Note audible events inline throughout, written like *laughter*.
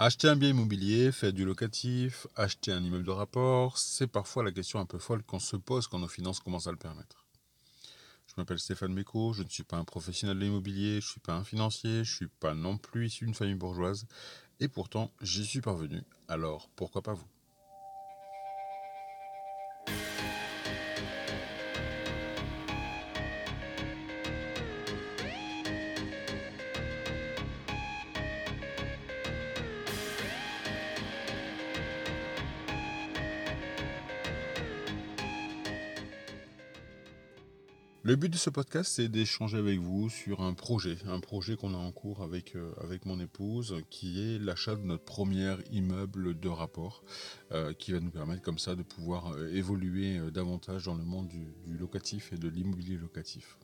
Acheter un bien immobilier, faire du locatif, acheter un immeuble de rapport, c'est parfois la question un peu folle qu'on se pose quand nos finances commencent à le permettre. Je m'appelle Stéphane Méco, je ne suis pas un professionnel de l'immobilier, je ne suis pas un financier, je ne suis pas non plus issu d'une famille bourgeoise, et pourtant j'y suis parvenu, alors pourquoi pas vous? Le but de ce podcast, c'est d'échanger avec vous sur un projet, un projet qu'on a en cours avec, euh, mon épouse, qui est l'achat de notre premier immeuble de rapport, euh, qui va nous permettre comme ça de pouvoir euh, évoluer davantage dans le monde du locatif et de l'immobilier locatif.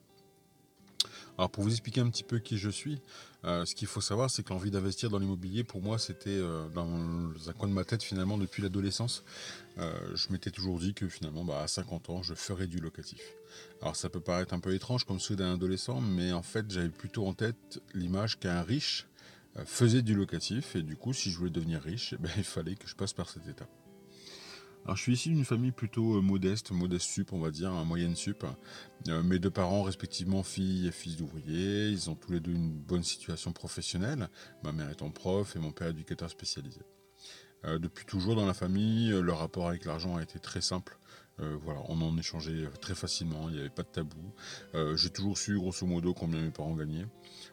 Alors pour vous expliquer un petit peu qui je suis, euh, ce qu'il faut savoir, c'est que l'envie d'investir dans l'immobilier, pour moi, c'était euh, dans un coin de ma tête finalement depuis l'adolescence. Euh, je m'étais toujours dit que finalement, bah, à 50 ans, je ferais du locatif. Alors ça peut paraître un peu étrange comme celui d'un adolescent, mais en fait, j'avais plutôt en tête l'image qu'un riche faisait du locatif, et du coup, si je voulais devenir riche, eh ben, il fallait que je passe par cette étape. Alors, je suis issu d'une famille plutôt euh, modeste, modeste sup, on va dire, un moyenne sup. Euh, mes deux parents, respectivement fille et fils d'ouvriers, ils ont tous les deux une bonne situation professionnelle, ma mère étant prof et mon père éducateur spécialisé. Euh, depuis toujours dans la famille, le rapport avec l'argent a été très simple. voilà, on en échangeait très facilement, il n'y avait pas de tabou. J'ai toujours su grosso modo combien mes parents gagnaient.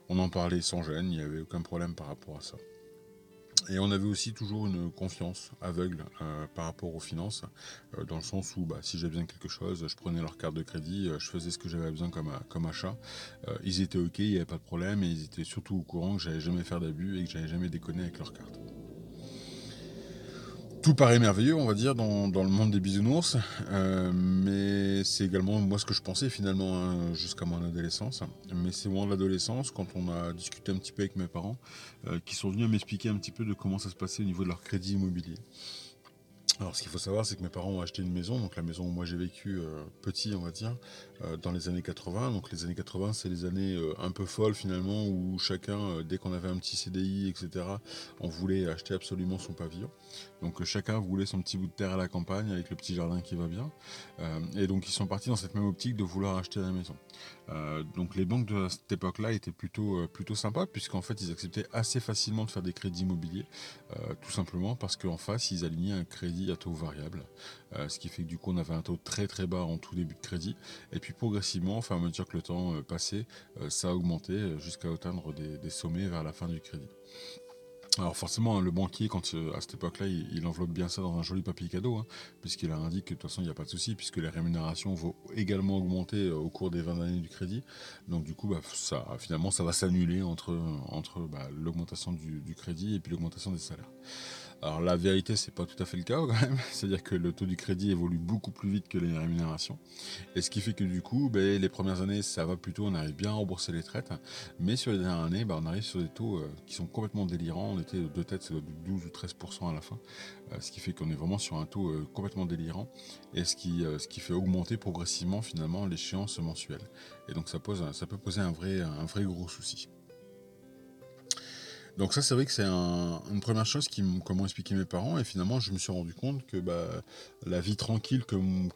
On en parlait sans gêne, il n'y avait aucun problème par rapport à ça. Et on avait aussi toujours une confiance aveugle euh, par rapport aux finances, euh, dans le sens où bah, si j'avais besoin de quelque chose, je prenais leur carte de crédit, euh, je faisais ce que j'avais besoin comme, comme achat. ils étaient ok, il n'y avait pas de problème, et ils étaient surtout au courant que j'allais jamais faire d'abus et que j'allais jamais déconner avec leur carte tout paraît merveilleux, on va dire, dans, le monde des bisounours, euh, mais c'est également moi ce que je pensais finalement hein, jusqu'à mon adolescence. Mais c'est moment de l'adolescence, quand on a discuté un petit peu avec mes parents, euh, qui sont venus m'expliquer un petit peu de comment ça se passait au niveau de leur crédit immobilier. Alors, ce qu'il faut savoir, c'est que mes parents ont acheté une maison, donc la maison où moi j'ai vécu euh, petit, on va dire, euh, dans les années 80. Donc, les années 80, c'est les années euh, un peu folles finalement, où chacun, dès qu'on avait un petit CDI, etc., on voulait acheter absolument son pavillon. Donc, chacun voulait son petit bout de terre à la campagne avec le petit jardin qui va bien. et donc, ils sont partis dans cette même optique de vouloir acheter la maison. donc, les banques de cette époque-là étaient plutôt, plutôt sympas, puisqu'en fait, ils acceptaient assez facilement de faire des crédits immobiliers, tout simplement parce qu'en face, ils alignaient un crédit taux variable, euh, ce qui fait que du coup on avait un taux très très bas en tout début de crédit, et puis progressivement, enfin à mesure que le temps euh, passait, euh, ça a augmenté jusqu'à atteindre des, sommets vers la fin du crédit. Alors forcément, hein, le banquier, quand à cette époque-là, il, enveloppe bien ça dans un joli papier cadeau, hein, puisqu'il a indiqué que de toute façon, il n'y a pas de souci, puisque les rémunérations vont également augmenter au cours des 20 années du crédit. Donc du coup, bah, ça, finalement, ça va s'annuler entre, entre bah, l'augmentation du, crédit et puis l'augmentation des salaires. Alors la vérité, c'est pas tout à fait le cas quand même. *laughs* C'est-à-dire que le taux du crédit évolue beaucoup plus vite que les rémunérations. Et ce qui fait que du coup, ben, les premières années, ça va plutôt, on arrive bien à rembourser les traites. Mais sur les dernières années, ben, on arrive sur des taux euh, qui sont complètement délirants. On était de tête, de 12 ou 13% à la fin. Euh, ce qui fait qu'on est vraiment sur un taux euh, complètement délirant. Et ce qui, fait augmenter progressivement finalement l'échéance mensuelle. Et donc ça, pose, ça peut poser un vrai gros souci. Donc ça, c'est vrai que c'est une première chose qui m'ont expliqué mes parents. Et finalement, je me suis rendu compte que bah, la vie tranquille,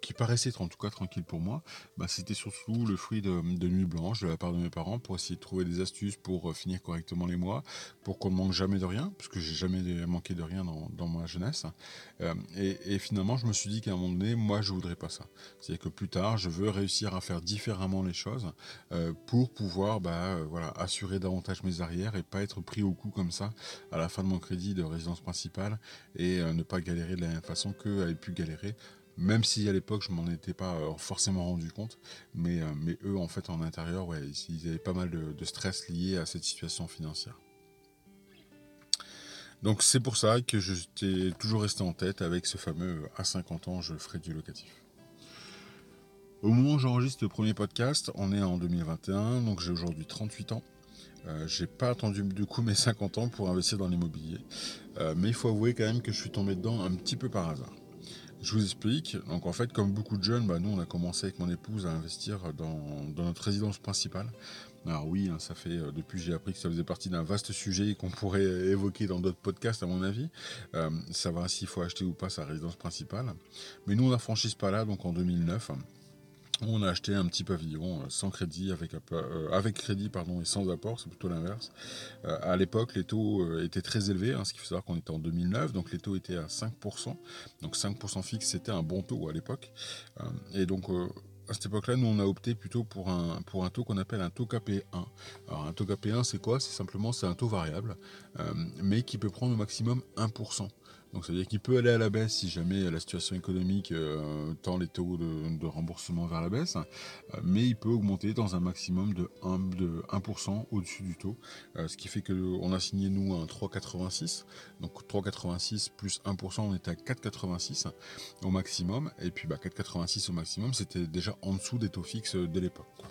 qui paraissait en tout cas tranquille pour moi, bah, c'était surtout le fruit de, nuit blanche de la part de mes parents pour essayer de trouver des astuces pour euh, finir correctement les mois, pour qu'on ne manque jamais de rien, parce que j'ai jamais manqué de rien dans, ma jeunesse. Euh, et, finalement, je me suis dit qu'à un moment donné, moi, je voudrais pas ça. C'est-à-dire que plus tard, je veux réussir à faire différemment les choses euh, pour pouvoir bah, assurer davantage mes arrières et pas être pris au coup comme ça à la fin de mon crédit de résidence principale et euh, ne pas galérer de la même façon qu'eux avaient pu galérer même si à l'époque je m'en étais pas euh, forcément rendu compte, mais, euh, mais eux en fait en intérieur, ouais, ils avaient pas mal de, stress lié à cette situation financière. Donc c'est pour ça que je t'ai toujours resté en tête avec ce fameux à 50 ans je ferai du locatif. Au moment où j'enregistre le premier podcast, on est en 2021, donc j'ai aujourd'hui 38 ans. Euh, j'ai pas attendu du coup mes 50 ans pour investir dans l'immobilier. Euh, mais il faut avouer quand même que je suis tombé dedans un petit peu par hasard. Je vous explique. Donc en fait, comme beaucoup de jeunes, bah, nous on a commencé avec mon épouse à investir dans, notre résidence principale. Alors oui, hein, ça fait euh, depuis j'ai appris que ça faisait partie d'un vaste sujet qu'on pourrait *laughs* évoquer dans d'autres podcasts à mon avis. Euh, savoir s'il faut acheter ou pas sa résidence principale. Mais nous on a franchi ce pas là donc en 2009. On a acheté un petit pavillon euh, sans crédit, avec, euh, avec crédit pardon, et sans apport, c'est plutôt l'inverse. Euh, à l'époque, les taux étaient très élevés, hein, ce qui fait savoir qu'on était en 2009, donc les taux étaient à 5%. Donc 5% fixe, c'était un bon taux à l'époque. et donc à cette époque-là, nous, on a opté plutôt pour un, pour un taux qu'on appelle un taux KP1. Alors, un taux KP1, c'est quoi? C'est simplement c'est un taux variable, mais qui peut prendre au maximum 1%. Donc ça veut dire qu'il peut aller à la baisse si jamais la situation économique euh, tend les taux de, remboursement vers la baisse, euh, mais il peut augmenter dans un maximum de 1%, de 1 au-dessus du taux, euh, ce qui fait qu'on a signé nous un 3,86, donc 3,86 plus 1%, on est à 4,86 au maximum, et puis bah, 4,86 au maximum, c'était déjà en dessous des taux fixes de l'époque.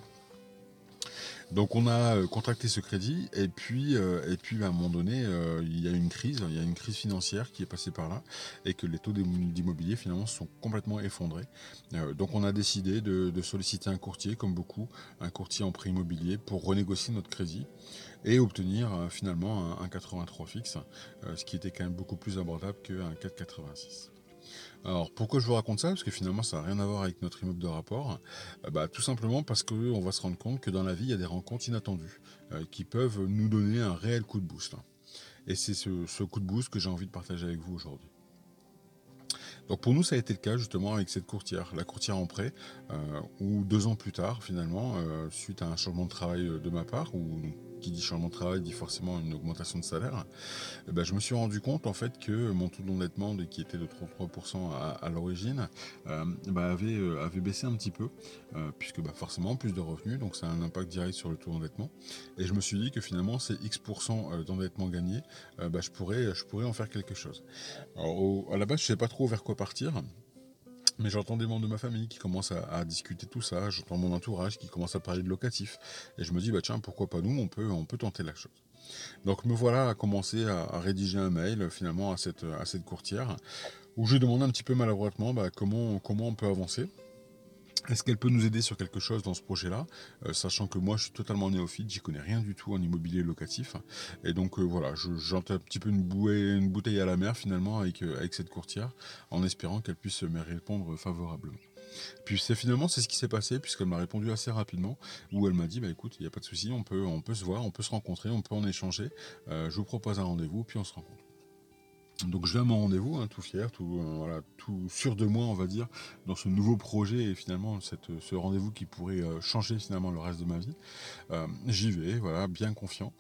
Donc on a euh, contracté ce crédit et puis, euh, et puis à un moment donné, euh, il y a une crise, il y a une crise financière qui est passée par là et que les taux d'immobilier finalement sont complètement effondrés. donc on a décidé de, solliciter un courtier, comme beaucoup, un courtier en prêt immobilier pour renégocier notre crédit et obtenir finalement un, un 83 fixe, ce qui était quand même beaucoup plus abordable qu'un 486. Alors pourquoi je vous raconte ça? Parce que finalement ça n'a rien à voir avec notre immeuble de rapport. Euh, bah, tout simplement parce qu'on va se rendre compte que dans la vie il y a des rencontres inattendues euh, qui peuvent nous donner un réel coup de boost. Et c'est ce, coup de boost que j'ai envie de partager avec vous aujourd'hui. Donc pour nous, ça a été le cas justement avec cette courtière, la courtière en prêt, euh, où deux ans plus tard, finalement, suite à un changement de travail de ma part, où qui dit changement de travail dit forcément une augmentation de salaire, eh ben, je me suis rendu compte en fait que mon taux d'endettement qui était de 33% à, l'origine euh, bah, avait, euh, avait baissé un petit peu, euh, puisque bah, forcément plus de revenus, donc ça a un impact direct sur le taux d'endettement. Et je me suis dit que finalement ces X% d'endettement gagné, bah, je, pourrais, je pourrais en faire quelque chose. Alors, à la base, je ne sais pas trop vers quoi partir. Mais j'entends des membres de ma famille qui commencent à, discuter tout ça, j'entends mon entourage qui commence à parler de locatif, et je me dis, bah tiens, pourquoi pas nous, on peut, peut tenter la chose. Donc me voilà à commencer à, rédiger un mail finalement à cette, à cette courtière, où je demande un petit peu maladroitement bah, comment, comment on peut avancer. Est-ce qu'elle peut nous aider sur quelque chose dans ce projet-là? Euh, Sachant que moi, je suis totalement néophyte, j'y connais rien du tout en immobilier locatif. Et donc, euh, voilà, j'entends un petit peu une, bouteille à la mer finalement avec, euh, avec cette courtière, en espérant qu'elle puisse me répondre favorablement. Puis c'est finalement c'est ce qui s'est passé puisqu'elle m'a répondu assez rapidement où elle m'a dit bah écoute il n'y a pas de souci on peut on peut se voir on peut se rencontrer on peut en échanger je vous propose un rendez-vous puis on se rencontre. Donc je vais à mon rendez-vous, hein, tout fier, tout, euh, tout sûr de moi, on va dire, dans ce nouveau projet et finalement cette, ce rendez-vous qui pourrait euh, changer finalement le reste de ma vie. Euh, j'y vais, voilà, bien confiant.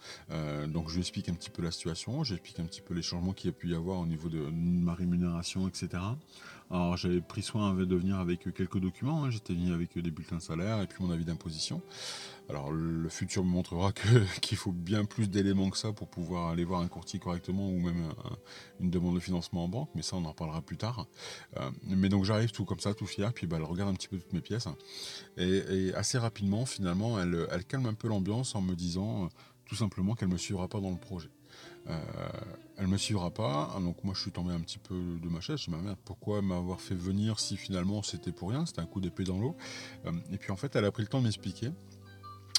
donc je lui explique un petit peu la situation, j'explique un petit peu les changements qu'il y a pu y avoir au niveau de ma rémunération, etc. Alors j'avais pris soin de venir avec quelques documents, hein. j'étais venu avec des bulletins de salaire et puis mon avis d'imposition. Alors le futur me montrera *laughs* qu'il faut bien plus d'éléments que ça pour pouvoir aller voir un courtier correctement ou même une demande de financement en banque, mais ça on en reparlera plus tard. Euh, mais donc j'arrive tout comme ça, tout fier, puis bah, elle regarde un petit peu toutes mes pièces. Et, assez rapidement finalement elle, calme un peu l'ambiance en me disant euh, tout simplement qu'elle ne me suivra pas dans le projet. Euh, elle me suivra pas, donc moi je suis tombé un petit peu de ma chaise, je me merde, pourquoi m'avoir fait venir si finalement c'était pour rien, c'était un coup d'épée dans l'eau. et puis en fait elle a pris le temps de m'expliquer,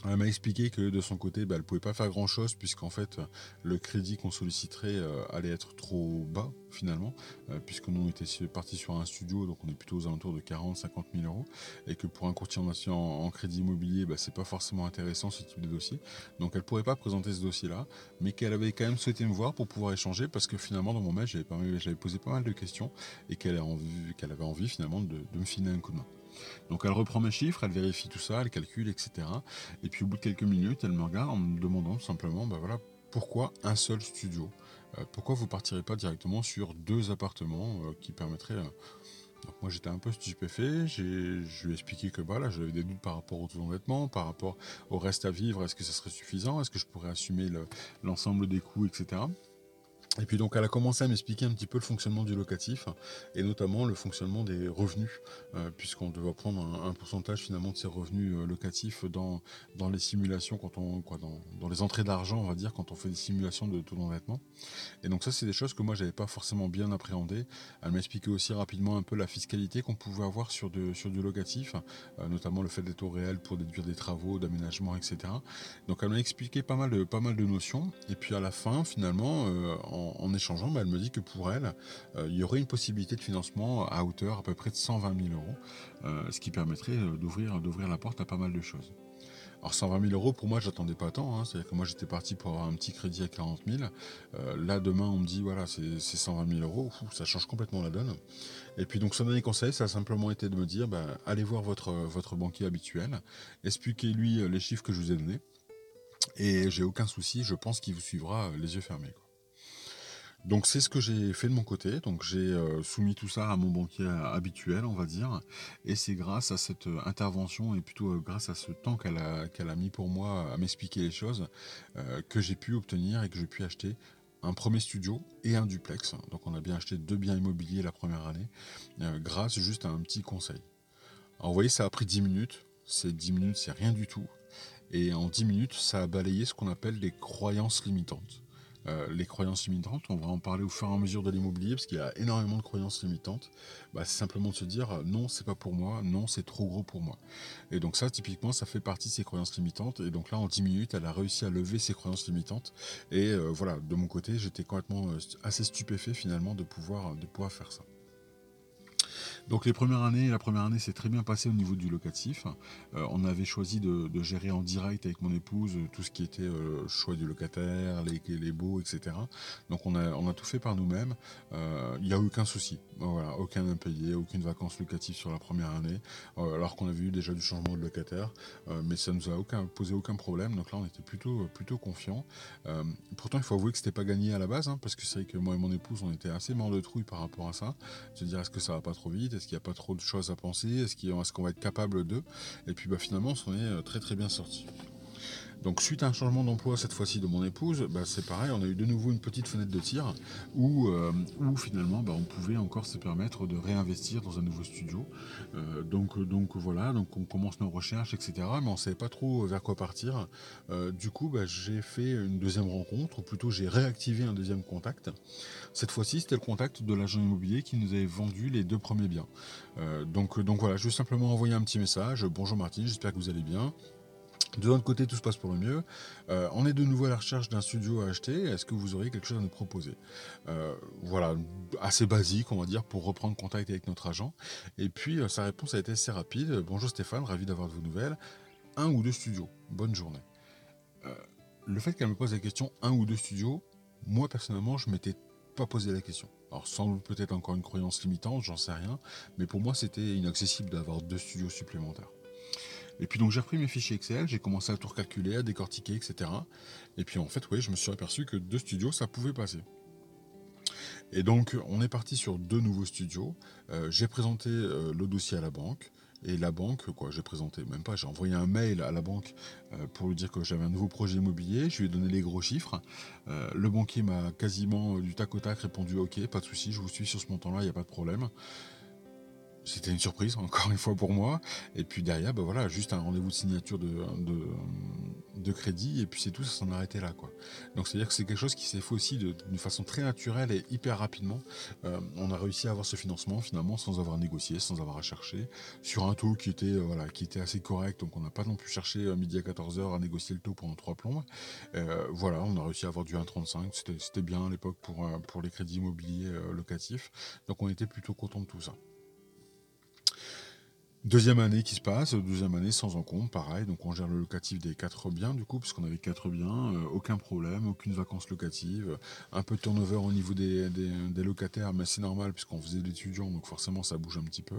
elle m'a expliqué que de son côté, bah, elle ne pouvait pas faire grand-chose puisqu'en fait, le crédit qu'on solliciterait euh, allait être trop bas finalement, euh, puisque nous on était parti sur un studio, donc on est plutôt aux alentours de 40-50 000 euros, et que pour un courtier en, en crédit immobilier, bah, c'est pas forcément intéressant ce type de dossier. Donc elle ne pourrait pas présenter ce dossier-là, mais qu'elle avait quand même souhaité me voir pour pouvoir échanger, parce que finalement dans mon mail, j'avais posé pas mal de questions et qu'elle avait envie finalement de, de me filer un coup de main. Donc elle reprend mes chiffres, elle vérifie tout ça, elle calcule, etc. Et puis au bout de quelques minutes, elle me regarde en me demandant simplement, bah voilà, pourquoi un seul studio? Euh, Pourquoi vous partirez pas directement sur deux appartements euh, qui permettraient... Euh, moi j'étais un peu stupéfait, je lui ai expliqué que voilà, j'avais des doutes par rapport au taux vêtements, par rapport au reste à vivre, est-ce que ça serait suffisant, est-ce que je pourrais assumer l'ensemble des coûts, etc. Et puis donc elle a commencé à m'expliquer un petit peu le fonctionnement du locatif et notamment le fonctionnement des revenus, euh, puisqu'on doit prendre un, pourcentage finalement de ces revenus euh, locatifs dans, dans les simulations, quand on, quoi, dans, dans les entrées d'argent, on va dire, quand on fait des simulations de taux d'endettement. Et donc ça c'est des choses que moi j'avais pas forcément bien appréhendé. Elle m'a expliqué aussi rapidement un peu la fiscalité qu'on pouvait avoir sur, de, sur du locatif, euh, notamment le fait des taux réels pour déduire des travaux, d'aménagement, etc. Donc elle m'a expliqué pas mal, de, pas mal de notions. Et puis à la fin, finalement, en en, échangeant, bah, elle me dit que pour elle, euh, il y aurait une possibilité de financement à hauteur à peu près de 120 000 euros, euh, ce qui permettrait euh, d'ouvrir, la porte à pas mal de choses. Alors 120 000 euros, pour moi, j'attendais pas tant. Hein. C'est-à-dire que moi, j'étais parti pour avoir un petit crédit à 40 000. là, demain, on me dit, voilà, c'est 120 000 euros. ça change complètement la donne. Et puis, donc, son dernier conseil, ça a simplement été de me dire, bah, allez voir votre, votre banquier habituel, expliquez-lui les chiffres que je vous ai donnés. Et j'ai aucun souci, je pense qu'il vous suivra les yeux fermés. Donc c'est ce que j'ai fait de mon côté. Donc j'ai euh, soumis tout ça à mon banquier habituel, on va dire. Et c'est grâce à cette euh, intervention et plutôt euh, grâce à ce temps qu'elle a, qu'elle a mis pour moi à m'expliquer les choses que j'ai pu obtenir et que j'ai pu acheter un premier studio et un duplex. Donc on a bien acheté deux biens immobiliers la première année grâce juste à un petit conseil. Alors vous voyez, ça a pris 10 minutes. Ces 10 minutes, c'est rien du tout. Et en 10 minutes, ça a balayé ce qu'on appelle les croyances limitantes. Euh, les croyances limitantes, on va en parler au fur et à mesure de l'immobilier parce qu'il y a énormément de croyances limitantes. Bah, c'est simplement de se dire euh, non, c'est pas pour moi, non, c'est trop gros pour moi. Et donc ça, typiquement, ça fait partie de ces croyances limitantes. Et donc là, en 10 minutes, elle a réussi à lever ces croyances limitantes. Et euh, voilà, de mon côté, j'étais complètement assez stupéfait finalement de pouvoir, de pouvoir faire ça. Donc les premières années, la première année s'est très bien passée au niveau du locatif. Euh, on avait choisi de, gérer en direct avec mon épouse tout ce qui était euh, choix du locataire, les, baux, etc. Donc on a, tout fait par nous-mêmes. Euh, il n'y a aucun souci. Voilà, aucun impayé, aucune vacances locatives sur la première année, alors qu'on avait eu déjà du changement de locataire. mais ça nous a posé aucun problème. Donc là, on était plutôt, plutôt confiants. pourtant, il faut avouer que c'était pas gagné à la base, hein, parce que c'est vrai que moi et mon épouse, on était assez mort de trouille par rapport à ça. Se dire, est-ce que ça va pas trop vite? Est-ce qu'il n'y a pas trop de choses à penser? Est-ce qu'on va être capable d'eux? Et puis bah, finalement, on est euh, très très bien sorti. Donc suite à un changement d'emploi cette fois-ci de mon épouse, bah, c'est pareil, on a eu de nouveau une petite fenêtre de tir où, euh, finalement bah, on pouvait encore se permettre de réinvestir dans un nouveau studio. Euh, donc, voilà, donc on commence nos recherches, etc. Mais on ne savait pas trop vers quoi partir. Euh, du coup, bah, j'ai fait une deuxième rencontre, ou plutôt j'ai réactivé un deuxième contact. Cette fois-ci, c'était le contact de l'agent immobilier qui nous avait vendu les deux premiers biens. donc, donc voilà, je vais simplement envoyer un petit message. Bonjour Martine, j'espère que vous allez bien. De l'autre côté, tout se passe pour le mieux. Euh, on est de nouveau à la recherche d'un studio à acheter. Est-ce que vous auriez quelque chose à nous proposer euh, Voilà, assez basique, on va dire, pour reprendre contact avec notre agent. Et puis, euh, sa réponse a été assez rapide. Bonjour Stéphane, ravi d'avoir de vos nouvelles. Un ou deux studios. Bonne journée. le fait qu'elle me pose la question un ou deux studios, moi personnellement, je m'étais pas posé la question. Alors doute peut-être encore une croyance limitante, j'en sais rien, mais pour moi c'était inaccessible d'avoir deux studios supplémentaires. Et puis donc j'ai repris mes fichiers Excel, j'ai commencé à tout recalculer, à décortiquer, etc. Et puis en fait, oui, je me suis aperçu que deux studios, ça pouvait passer. Et donc on est parti sur deux nouveaux studios. Euh, j'ai présenté euh, le dossier à la banque. Et la banque, quoi, j'ai présenté, même pas, j'ai envoyé un mail à la banque euh, pour lui dire que j'avais un nouveau projet immobilier. Je lui ai donné les gros chiffres. le banquier m'a quasiment du tac au tac répondu Ok, pas de souci, je vous suis sur ce montant-là, il n'y a pas de problème c'était une surprise *laughs* encore une fois pour moi. Et puis derrière, bah voilà, juste un rendez-vous de signature de, de, crédit et puis c'est tout, ça s'en arrêtait là quoi. Donc c'est à dire que c'est quelque chose qui s'est fait aussi d'une façon très naturelle et hyper rapidement. Euh, on a réussi à avoir ce financement finalement sans avoir négocié, sans avoir à chercher sur un taux qui était euh, voilà qui était assez correct. Donc on n'a pas non plus cherché à midi à 14h à négocier le taux pendant trois plombs. Euh, voilà, on a réussi à avoir du 1,35. C'était bien à l'époque pour pour les crédits immobiliers locatifs. Donc on était plutôt content de tout ça. Deuxième année qui se passe, deuxième année sans encombre, pareil, donc on gère le locatif des quatre biens du coup, puisqu'on avait quatre biens, euh, aucun problème, aucune vacances locatives, un peu de turnover au niveau des, locataires, mais c'est normal puisqu'on faisait l'étudiant, donc forcément ça bouge un petit peu,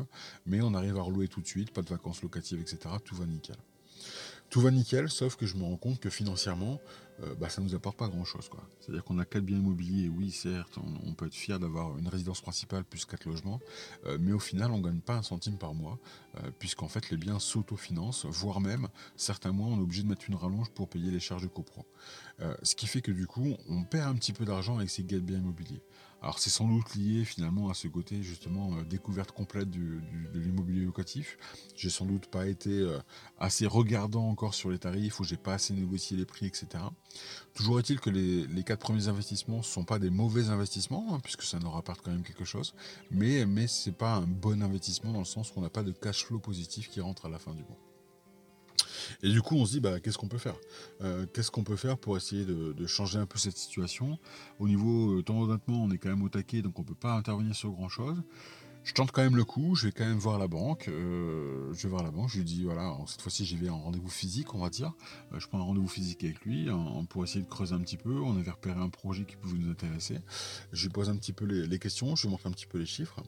mais on arrive à relouer tout de suite, pas de vacances locatives, etc., tout va nickel. Tout va nickel, sauf que je me rends compte que financièrement, euh, bah, ça ne nous apporte pas grand-chose. C'est-à-dire qu'on a quatre biens immobiliers, oui, certes, on, peut être fier d'avoir une résidence principale plus quatre logements, euh, mais au final, on ne gagne pas un centime par mois, euh, puisqu'en fait, les biens s'autofinancent, voire même, certains mois, on est obligé de mettre une rallonge pour payer les charges de copro. ce qui fait que du coup, on perd un petit peu d'argent avec ces quatre biens immobiliers. Alors c'est sans doute lié finalement à ce côté justement découverte complète de l'immobilier locatif. J'ai sans doute pas été assez regardant encore sur les tarifs ou j'ai pas assez négocié les prix, etc. Toujours est-il que les, quatre premiers investissements ne sont pas des mauvais investissements, hein, puisque ça nous rapporte quand même quelque chose, mais, ce n'est pas un bon investissement dans le sens où on n'a pas de cash flow positif qui rentre à la fin du mois. Et du coup, on se dit, bah, qu'est-ce qu'on peut faire? Euh, Qu'est-ce qu'on peut faire pour essayer de, changer un peu cette situation? Au niveau, euh, temps honnêtement, on est quand même au taquet, donc on ne peut pas intervenir sur grand-chose. Je tente quand même le coup, je vais quand même voir la banque. Euh, je vais voir la banque, je lui dis, voilà, cette fois-ci, j'y vais en rendez-vous physique, on va dire. je prends un rendez-vous physique avec lui pour essayer de creuser un petit peu. On avait repéré un projet qui pouvait nous intéresser. Je lui pose un petit peu les questions, je lui montre un petit peu les chiffres.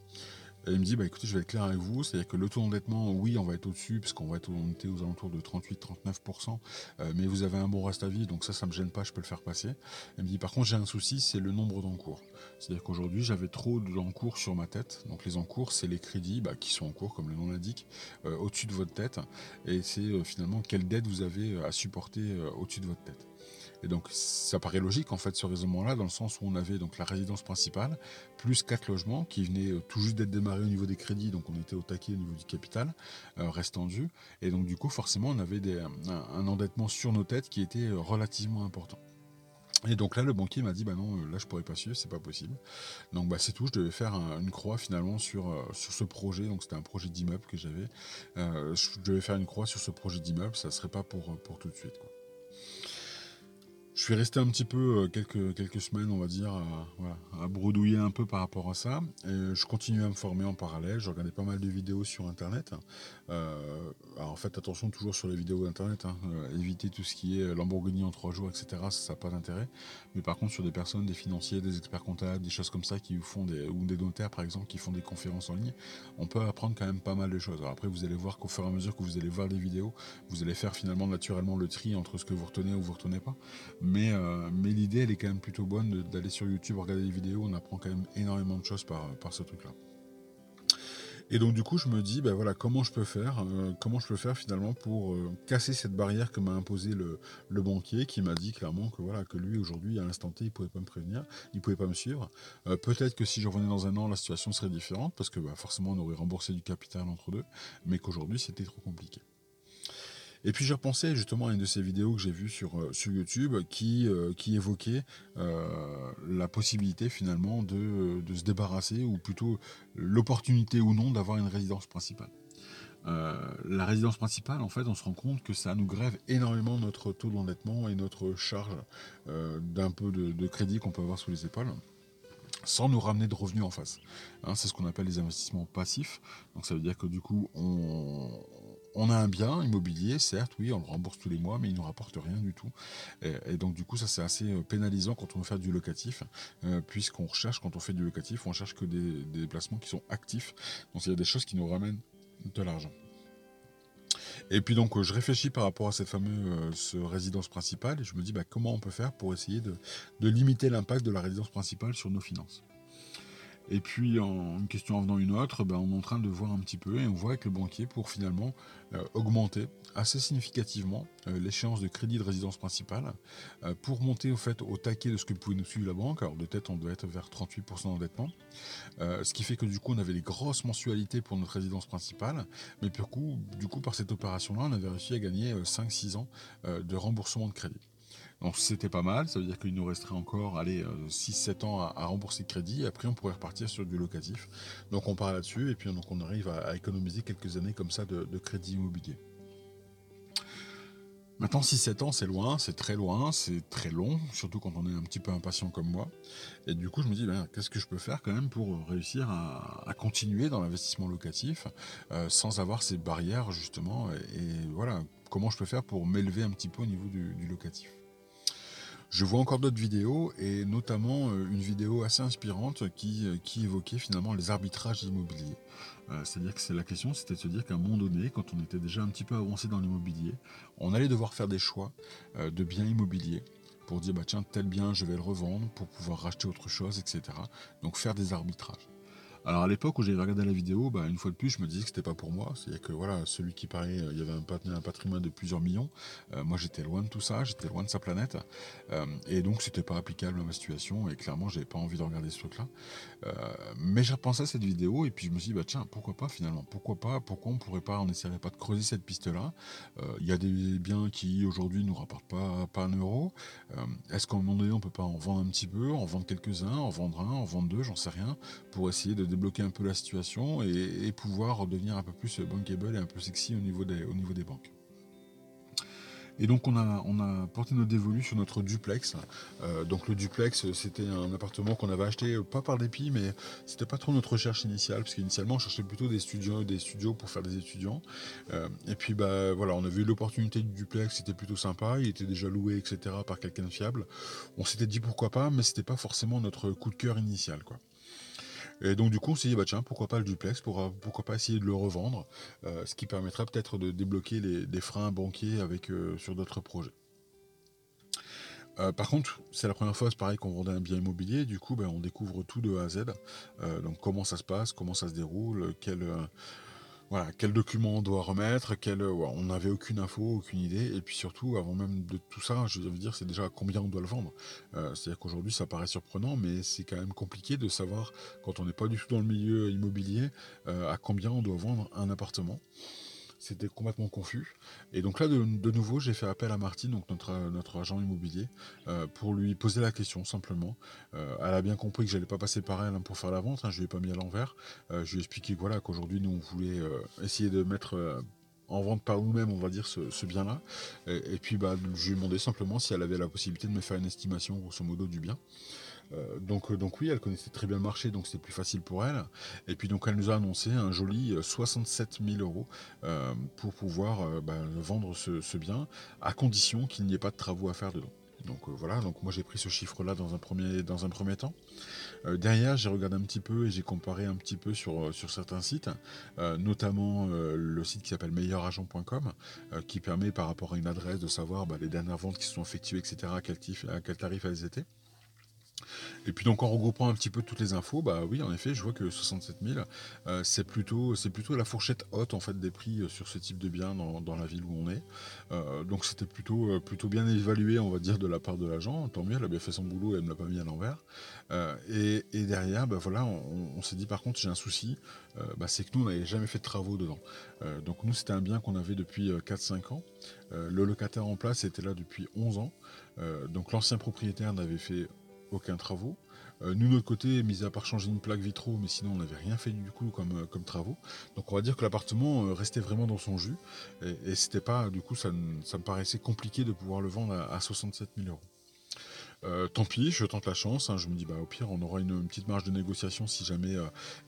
Et il me dit, bah écoutez, je vais être clair avec vous, c'est-à-dire que le taux d'endettement, oui, on va être au-dessus, puisqu'on va être on aux alentours de 38-39%, euh, mais vous avez un bon reste à vie, donc ça, ça me gêne pas, je peux le faire passer. Il me dit, par contre, j'ai un souci, c'est le nombre d'encours. C'est-à-dire qu'aujourd'hui, j'avais trop d'encours sur ma tête. Donc les encours, c'est les crédits bah, qui sont en cours, comme le nom l'indique, euh, au-dessus de votre tête. Et c'est euh, finalement quelle dette vous avez à supporter au-dessus de votre tête. Et donc ça paraît logique en fait ce raisonnement-là, dans le sens où on avait donc la résidence principale, plus quatre logements qui venaient euh, tout juste d'être démarrés au niveau des crédits, donc on était au taquet au niveau du capital, euh, restant dû. Et donc du coup forcément on avait un, endettement sur nos têtes qui était euh, relativement important. Et donc là, le banquier m'a dit bah non, là je pourrais pas suivre, c'est pas possible. Donc bah c'est tout, je devais faire une croix finalement sur, sur ce projet. Donc c'était un projet d'immeuble que j'avais. je devais faire une croix sur ce projet d'immeuble, ça serait pas pour, pour tout de suite. Quoi. Je suis resté un petit peu euh, quelques, quelques semaines, on va dire, à, bredouiller un peu par rapport à ça. Je continuais à me former en parallèle. Je regardais pas mal de vidéos sur Internet. Euh, alors en fait, attention toujours sur les vidéos Internet. Hein. Euh, éviter tout ce qui est Lamborghini en trois jours, etc. Ça n'a pas d'intérêt. Mais par contre, sur des personnes, des financiers, des experts comptables, des choses comme ça, qui font des, ou des notaires par exemple, qui font des conférences en ligne, on peut apprendre quand même pas mal de choses. Alors après, vous allez voir qu'au fur et à mesure que vous allez voir les vidéos, vous allez faire finalement naturellement le tri entre ce que vous retenez ou vous retenez pas. Euh, mais, l'idée, elle est quand même plutôt bonne d'aller sur YouTube, regarder les vidéos. On apprend quand même énormément de choses par, ce truc-là. Et donc du coup, je me dis, ben voilà, comment je peux faire, euh, comment je peux faire finalement pour euh, casser cette barrière que m'a imposé le, banquier, qui m'a dit clairement que voilà, que lui aujourd'hui, à l'instant T, il pouvait pas me prévenir, il pouvait pas me suivre. Peut-être que si je revenais dans un an, la situation serait différente parce que bah, forcément, on aurait remboursé du capital entre deux, mais qu'aujourd'hui, c'était trop compliqué. Et puis j'ai repensé justement à une de ces vidéos que j'ai vues sur, euh, sur YouTube qui, euh, qui évoquait euh, la possibilité finalement de, se débarrasser, ou plutôt l'opportunité ou non d'avoir une résidence principale. la résidence principale, en fait, on se rend compte que ça nous grève énormément notre taux d'endettement et notre charge d'un peu de, de crédit qu'on peut avoir sous les épaules sans nous ramener de revenus en face. Hein, c'est ce qu'on appelle les investissements passifs. Donc ça veut dire que du coup, on, on a un bien immobilier, certes, oui, on le rembourse tous les mois, mais il ne nous rapporte rien du tout. Et, donc du coup, ça c'est assez euh, pénalisant quand on veut faire du locatif, euh, puisqu'on recherche, quand on fait du locatif, on cherche que des, des placements qui sont actifs. Donc il y a des choses qui nous ramènent de l'argent. Et puis donc je réfléchis par rapport à cette fameuse euh, résidence principale et je me dis bah, comment on peut faire pour essayer de limiter l'impact de la résidence principale sur nos finances? Et puis, en une question en venant une autre, ben, on est en train de voir un petit peu et on voit avec le banquier pour finalement euh, augmenter assez significativement euh, l'échéance de crédit de résidence principale euh, pour monter au fait au taquet de ce que pouvait nous suivre la banque. Alors de tête, on doit être vers 38% d'endettement, ce qui fait que du coup, on avait les grosses mensualités pour notre résidence principale, mais du coup, du coup par cette opération-là, on avait réussi à gagner 5-6 ans de remboursement de crédit. Donc c'était pas mal, ça veut dire qu'il nous resterait encore 6-7 euh, ans à, rembourser de crédit, et après on pourrait repartir sur du locatif. Donc on part là-dessus, et puis donc on arrive à, économiser quelques années comme ça de, crédit immobilier. Maintenant, 6-7 ans, c'est loin, c'est très loin, c'est très long, surtout quand on est un petit peu impatient comme moi. Et du coup, je me dis, ben, qu'est-ce que je peux faire quand même pour réussir à, continuer dans l'investissement locatif euh, sans avoir ces barrières, justement. Et, voilà, comment je peux faire pour m'élever un petit peu au niveau du locatif? Je vois encore d'autres vidéos, et notamment euh, une vidéo assez inspirante qui, euh, qui évoquait finalement les arbitrages immobiliers. Euh, c'est-à-dire que la question, c'était de se dire qu'à un moment donné, quand on était déjà un petit peu avancé dans l'immobilier, on allait devoir faire des choix de biens immobiliers pour dire bah tiens tel bien je vais le revendre pour pouvoir racheter autre chose, etc. Donc faire des arbitrages. Alors à l'époque où j'avais regardé la vidéo, bah, une fois de plus, je me disais que c'était pas pour moi. C'est-à-dire que voilà, celui qui paraît, euh, il y avait un, patrimoine de plusieurs millions. Euh, moi, j'étais loin de tout ça, j'étais loin de sa planète, euh, et donc c'était pas applicable à ma situation. Et clairement, j'avais pas envie de regarder ce truc-là. mais j'ai repensé à cette vidéo et puis je me suis dit, bah tiens, pourquoi pas finalement? Pourquoi pas? Pourquoi on pourrait pas, on n'essaierait pas de creuser cette piste-là? Il y a des biens qui aujourd'hui nous rapportent pas, pas un euro. Est-ce qu'à un moment donné, on peut pas en vendre un petit peu, en vendre quelques-uns, en vendre un, en vendre deux, j'en sais rien, pour essayer de débloquer un peu la situation et, pouvoir devenir un peu plus bankable et un peu sexy au niveau des, au niveau des banques. Et donc on a, on a porté notre dévolu sur notre duplex. Euh, donc le duplex, c'était un appartement qu'on avait acheté euh, pas par dépit, mais c'était pas trop notre recherche initiale, parce qu'initialement on cherchait plutôt des studios, des studios pour faire des étudiants. Euh, et puis bah voilà, on a vu l'opportunité du duplex, c'était plutôt sympa, il était déjà loué, etc. par quelqu'un de fiable. On s'était dit pourquoi pas, mais c'était pas forcément notre coup de cœur initial, quoi. Et donc du coup on s'est dit bah tiens pourquoi pas le duplex, pourquoi, pourquoi pas essayer de le revendre, euh, ce qui permettra peut-être de débloquer les, freins banquiers euh, sur d'autres projets. Euh, par contre, c'est la première fois, c'est pareil, qu'on vendait un bien immobilier. Du coup, ben, on découvre tout de A à Z. donc, comment ça se passe, comment ça se déroule, quel, voilà, quel document on doit remettre, quel, euh, on n'avait aucune info, aucune idée, et puis surtout, avant même de tout ça, je veux dire, c'est déjà combien on doit le vendre. Euh, c'est-à-dire qu'aujourd'hui, ça paraît surprenant, mais c'est quand même compliqué de savoir, quand on n'est pas du tout dans le milieu immobilier, euh, à combien on doit vendre un appartement. C'était complètement confus. Et donc là, de, nouveau, j'ai fait appel à Martine, donc notre, notre agent immobilier, euh, pour lui poser la question simplement. Euh, elle a bien compris que j'allais pas passer par elle hein, pour faire la vente. Hein, je lui ai pas mis à l'envers. Euh, je lui ai expliqué voilà, qu'aujourd'hui, nous, on voulait essayer de mettre en vente par nous-mêmes, on va dire, ce, bien-là. Et, puis, bah, je lui ai demandé simplement si elle avait la possibilité de me faire une estimation, grosso modo, du bien. Euh, donc, euh, donc oui, elle connaissait très bien le marché, donc c'était plus facile pour elle. Et puis donc elle nous a annoncé un joli 67 euh, 000 euros pour pouvoir bah, vendre ce, bien, à condition qu'il n'y ait pas de travaux à faire dedans. Donc voilà, donc moi j'ai pris ce chiffre-là dans un premier, dans un premier temps. derrière, j'ai regardé un petit peu et j'ai comparé un petit peu sur, sur certains sites, notamment le site qui s'appelle meilleuragent.com, qui permet par rapport à une adresse de savoir bah, les dernières ventes qui se sont effectuées, etc., quel, à quel tarif elles étaient. Et puis donc en regroupant un petit peu toutes les infos, bah oui en effet je vois que 67 000 euh, c'est plutôt plutôt la fourchette haute en fait des prix euh, sur ce type de bien dans, la ville où on est. Euh, donc c'était plutôt plutôt bien évalué on va dire de la part de l'agent. Tant mieux elle a bien fait son boulot et elle me l'a pas mis à l'envers. Et, derrière bah voilà on, s'est dit par contre j'ai un souci, bah, c'est que nous on n'avait jamais fait de travaux dedans. donc nous c'était un bien qu'on avait depuis 4-5 ans. le locataire en place était là depuis 11 ans. donc l'ancien propriétaire n'avait fait aucun travaux. Euh, nous, de notre côté, mis à part changer une plaque vitro, mais sinon, on n'avait rien fait du coup comme, euh, travaux. Donc, on va dire que l'appartement euh, restait vraiment dans son jus. Et, c'était pas, du coup, ça, me paraissait compliqué de pouvoir le vendre à, 67 000 euros. tant pis, je tente la chance. Hein. je me dis, bah, au pire, on aura une, petite marge de négociation si jamais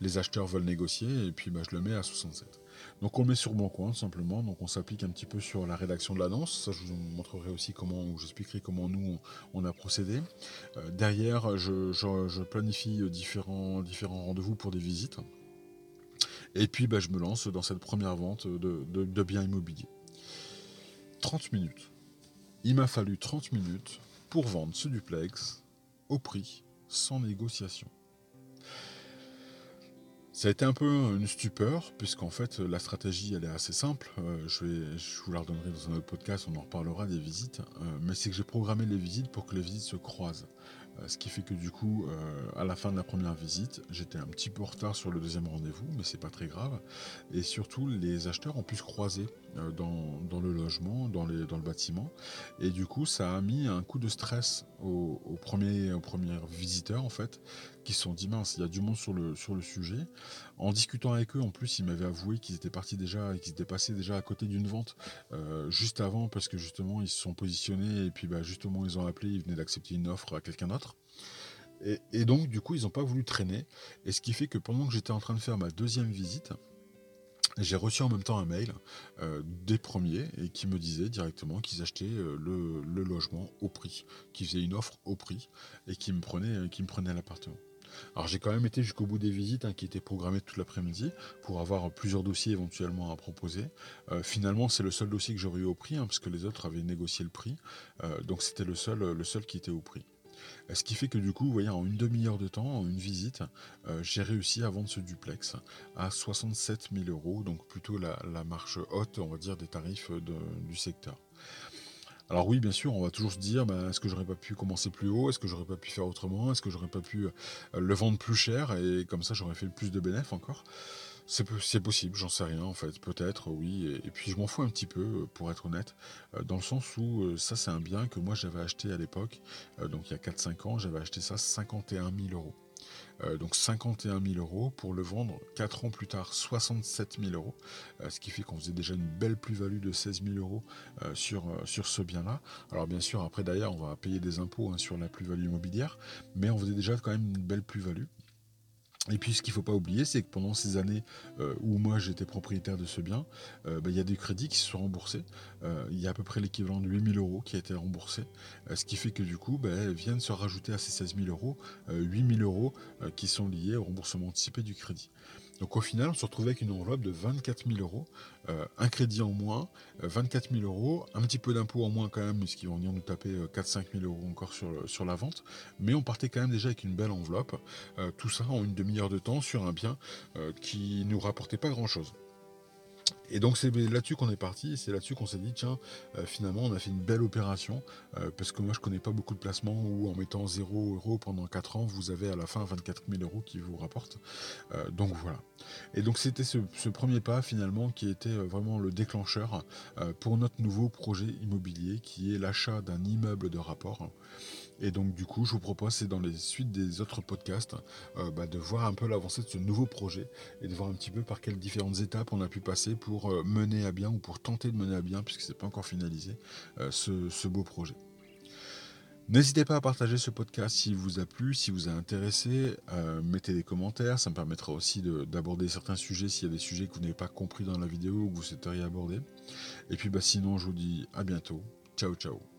les acheteurs veulent négocier. Et puis, bah, je le mets à 67. Donc on met sur Bon Coin simplement, donc on s'applique un petit peu sur la rédaction de l'annonce, ça je vous montrerai aussi comment, j'expliquerai comment nous on, a procédé. Euh, derrière, je, planifie différents, différents rendez-vous pour des visites. Et puis bah, je me lance dans cette première vente de, de biens immobiliers. 30 minutes. Il m'a fallu 30 minutes pour vendre ce duplex au prix sans négociation. Ça a été un peu une stupeur, puisqu'en fait la stratégie elle est assez simple. Euh, je, vous la redonnerai dans un autre podcast, on en reparlera des visites. Euh, mais c'est que j'ai programmé les visites pour que les visites se croisent. Euh, ce qui fait que du coup, à la fin de la première visite, j'étais un petit peu en retard sur le deuxième rendez-vous, mais c'est pas très grave. Et surtout, les acheteurs ont pu se croiser dans, le logement, dans, les, dans le bâtiment. Et du coup, ça a mis un coup de stress aux, premiers, aux visiteurs, en fait, qui se sont dit mince, il y a du monde sur le, sur le sujet. En discutant avec eux, en plus, ils m'avaient avoué qu'ils étaient partis déjà, qu'ils étaient passés déjà à côté d'une vente euh, juste avant, parce que justement, ils se sont positionnés et puis bah, justement, ils ont appelé, ils venaient d'accepter une offre à quelqu'un d'autre. Et, donc, du coup, ils n'ont pas voulu traîner. Et ce qui fait que pendant que j'étais en train de faire ma deuxième visite, j'ai reçu en même temps un mail euh, des premiers et qui me disait directement qu'ils achetaient euh, le, logement au prix, qu'ils faisaient une offre au prix et qui me prenaient, prenaient l'appartement. Alors j'ai quand même été jusqu'au bout des visites hein, qui étaient programmées toute l'après-midi pour avoir plusieurs dossiers éventuellement à proposer. Euh, finalement c'est le seul dossier que j'aurais eu au prix hein, parce que les autres avaient négocié le prix. Euh, donc c'était le seul qui était au prix. Euh, ce qui fait que du coup, vous en une demi-heure de temps, en une visite, j'ai réussi à vendre ce duplex à 67 000 euros, donc plutôt la, marche haute, on va dire, des tarifs du secteur. Alors oui, bien sûr, on va toujours se dire, bah, est-ce que j'aurais pas pu commencer plus haut? Est-ce que j'aurais pas pu faire autrement? Est-ce que j'aurais pas pu euh, le vendre plus cher? Et comme ça, j'aurais fait plus de bénéfices encore c'est possible, j'en sais rien en fait, peut-être, oui. Et, puis je m'en fous un petit peu, euh, pour être honnête, euh, dans le sens où ça c'est un bien que moi j'avais acheté à l'époque, donc il y a 4-5 ans, j'avais acheté ça 51 000 euros. Euh, donc 51 000 euros pour le vendre 4 ans plus tard 67 000 euros, euh, ce qui fait qu'on faisait déjà une belle plus-value de 16 000 euros euh, sur, sur ce bien-là. Alors bien sûr, après d'ailleurs, on va payer des impôts hein, sur la plus-value immobilière, mais on faisait déjà quand même une belle plus-value. Et puis ce qu'il ne faut pas oublier, c'est que pendant ces années euh, où moi j'étais propriétaire de ce bien, euh, bah, il y a des crédits qui se sont remboursés. Euh, il y a à peu près l'équivalent de 8000 euros qui a été remboursé. ce qui fait que du coup, bah, viennent se rajouter à ces 16 000 euros 8000 euros qui sont liés au remboursement anticipé du crédit. Donc au final, on se retrouvait avec une enveloppe de 24 000 euros, euh, un crédit en moins, 24 euh, 000 euros, un petit peu d'impôt en moins quand même, puisqu'ils vont venir nous taper 4-5 euh, 000 euros encore sur, sur la vente. Mais on partait quand même déjà avec une belle enveloppe, tout ça en une demi-heure de temps sur un bien qui nous rapportait pas grand-chose. Et donc c'est là-dessus qu'on est parti, c'est là-dessus qu'on s'est dit, tiens, euh, finalement on a fait une belle opération, euh, parce que moi je connais pas beaucoup de placements où en mettant 0 euros pendant 4 ans, vous avez à la fin 24 000 euros qui vous rapportent. Euh, donc voilà. Et donc c'était ce, premier pas finalement qui était vraiment le déclencheur pour notre nouveau projet immobilier, qui est l'achat d'un immeuble de rapport. Et donc du coup, je vous propose, c'est dans les suites des autres podcasts, euh, bah, de voir un peu l'avancée de ce nouveau projet et de voir un petit peu par quelles différentes étapes on a pu passer pour euh, mener à bien ou pour tenter de mener à bien, puisque c'est pas encore finalisé, euh, ce, beau projet. N'hésitez pas à partager ce podcast s'il vous a plu, si vous a intéressé, mettez des commentaires, ça me permettra aussi d'aborder certains sujets s'il y a des sujets que vous n'avez pas compris dans la vidéo ou que vous souhaiteriez aborder. Et puis bah, sinon, je vous dis à bientôt. Ciao ciao